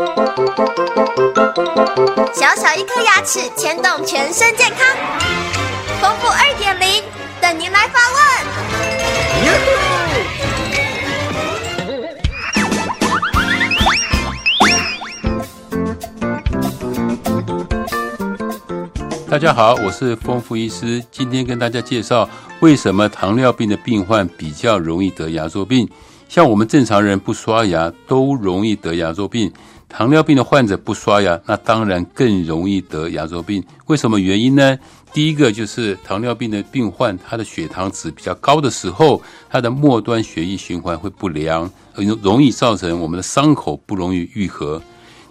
小小一颗牙齿牵动全身健康，丰富二点零等您来发问。大家好，我是丰富医师，今天跟大家介绍为什么糖尿病的病患比较容易得牙周病。像我们正常人不刷牙都容易得牙周病，糖尿病的患者不刷牙，那当然更容易得牙周病。为什么原因呢？第一个就是糖尿病的病患，他的血糖值比较高的时候，他的末端血液循环会不良，容容易造成我们的伤口不容易愈合。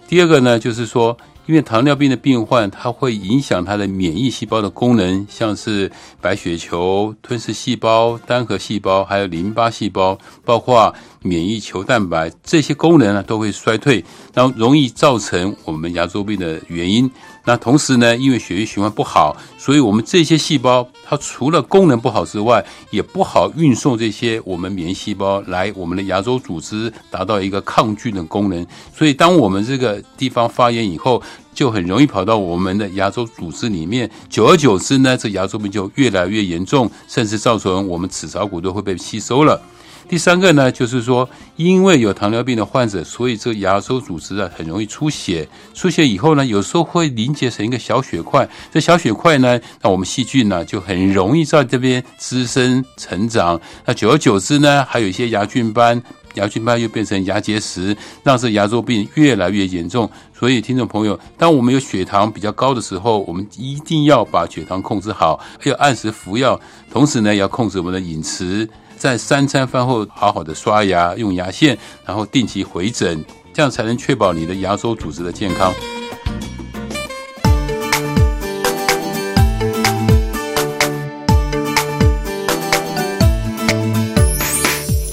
第二个呢，就是说。因为糖尿病的病患，它会影响它的免疫细胞的功能，像是白血球、吞噬细胞、单核细胞，还有淋巴细胞，包括免疫球蛋白这些功能呢，都会衰退，然后容易造成我们牙周病的原因。那同时呢，因为血液循环不好，所以我们这些细胞它除了功能不好之外，也不好运送这些我们免疫细胞来我们的牙周组织，达到一个抗菌的功能。所以当我们这个地方发炎以后，就很容易跑到我们的牙周组织里面。久而久之呢，这牙周病就越来越严重，甚至造成我们齿槽骨都会被吸收了。第三个呢，就是说，因为有糖尿病的患者，所以这个牙周组织啊很容易出血。出血以后呢，有时候会凝结成一个小血块。这小血块呢，那我们细菌呢就很容易在这边滋生成长。那久而久之呢，还有一些牙菌斑，牙菌斑又变成牙结石，让这牙周病越来越严重。所以，听众朋友，当我们有血糖比较高的时候，我们一定要把血糖控制好，要按时服药，同时呢，要控制我们的饮食。在三餐饭后好好的刷牙，用牙线，然后定期回诊，这样才能确保你的牙周组织的健康。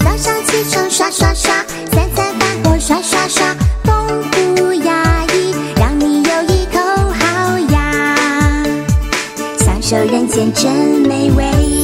早上起床刷刷刷，三餐饭后刷刷刷，丰富牙医，让你有一口好牙，享受人间真美味。